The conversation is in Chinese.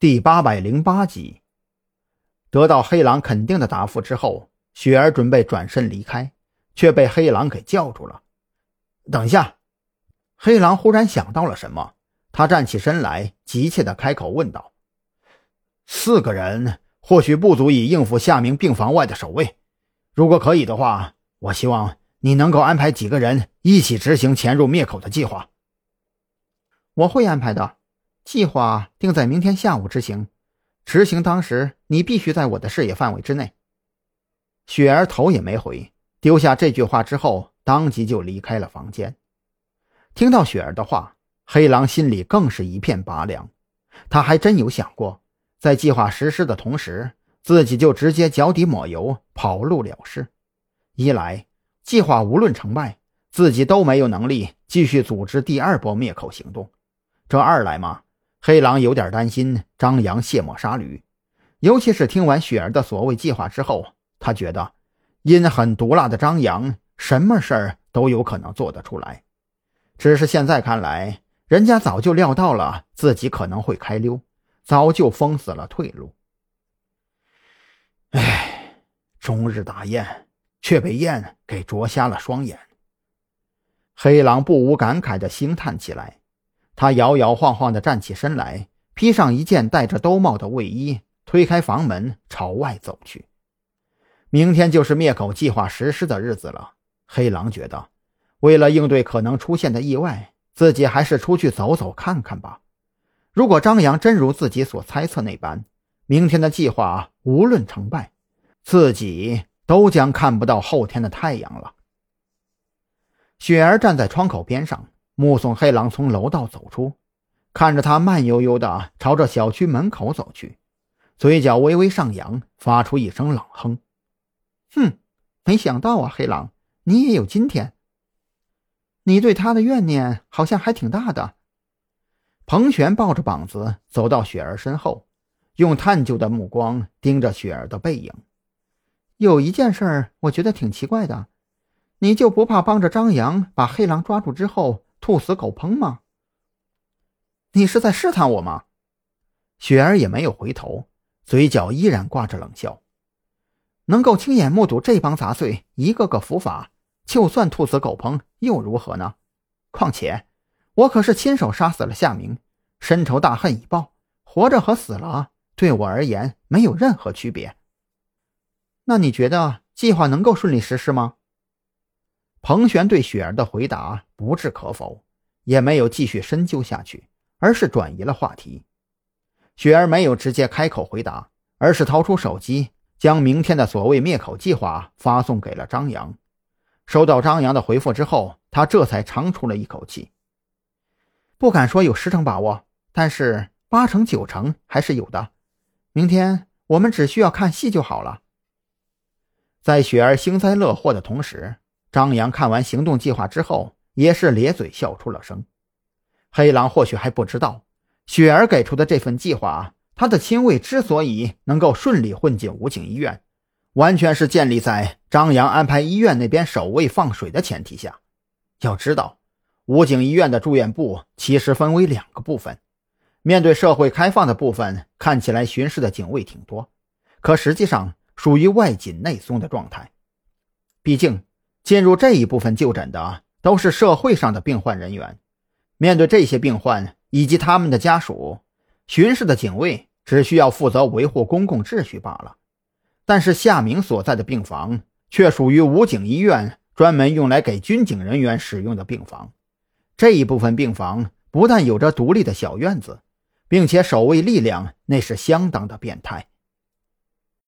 第八百零八集，得到黑狼肯定的答复之后，雪儿准备转身离开，却被黑狼给叫住了。等一下！黑狼忽然想到了什么，他站起身来，急切的开口问道：“四个人或许不足以应付夏明病房外的守卫，如果可以的话，我希望你能够安排几个人一起执行潜入灭口的计划。”我会安排的。计划定在明天下午执行，执行当时你必须在我的视野范围之内。雪儿头也没回，丢下这句话之后，当即就离开了房间。听到雪儿的话，黑狼心里更是一片拔凉。他还真有想过，在计划实施的同时，自己就直接脚底抹油跑路了事。一来，计划无论成败，自己都没有能力继续组织第二波灭口行动；这二来嘛。黑狼有点担心张扬卸磨杀驴，尤其是听完雪儿的所谓计划之后，他觉得阴狠毒辣的张扬什么事儿都有可能做得出来。只是现在看来，人家早就料到了自己可能会开溜，早就封死了退路。唉，终日打雁，却被雁给啄瞎了双眼。黑狼不无感慨地兴叹起来。他摇摇晃晃地站起身来，披上一件戴着兜帽的卫衣，推开房门朝外走去。明天就是灭口计划实施的日子了。黑狼觉得，为了应对可能出现的意外，自己还是出去走走看看吧。如果张扬真如自己所猜测那般，明天的计划无论成败，自己都将看不到后天的太阳了。雪儿站在窗口边上。目送黑狼从楼道走出，看着他慢悠悠地朝着小区门口走去，嘴角微微上扬，发出一声冷哼：“哼，没想到啊，黑狼，你也有今天。你对他的怨念好像还挺大的。”彭璇抱着膀子走到雪儿身后，用探究的目光盯着雪儿的背影。有一件事我觉得挺奇怪的，你就不怕帮着张扬把黑狼抓住之后？兔死狗烹吗？你是在试探我吗？雪儿也没有回头，嘴角依然挂着冷笑。能够亲眼目睹这帮杂碎一个个伏法，就算兔死狗烹又如何呢？况且我可是亲手杀死了夏明，深仇大恨已报，活着和死了对我而言没有任何区别。那你觉得计划能够顺利实施吗？彭璇对雪儿的回答不置可否，也没有继续深究下去，而是转移了话题。雪儿没有直接开口回答，而是掏出手机，将明天的所谓灭口计划发送给了张扬。收到张扬的回复之后，他这才长出了一口气。不敢说有十成把握，但是八成九成还是有的。明天我们只需要看戏就好了。在雪儿幸灾乐祸的同时。张扬看完行动计划之后，也是咧嘴笑出了声。黑狼或许还不知道，雪儿给出的这份计划，他的亲卫之所以能够顺利混进武警医院，完全是建立在张扬安排医院那边守卫放水的前提下。要知道，武警医院的住院部其实分为两个部分，面对社会开放的部分，看起来巡视的警卫挺多，可实际上属于外紧内松的状态。毕竟。进入这一部分就诊的都是社会上的病患人员，面对这些病患以及他们的家属，巡视的警卫只需要负责维护公共秩序罢了。但是夏明所在的病房却属于武警医院专门用来给军警人员使用的病房，这一部分病房不但有着独立的小院子，并且守卫力量那是相当的变态。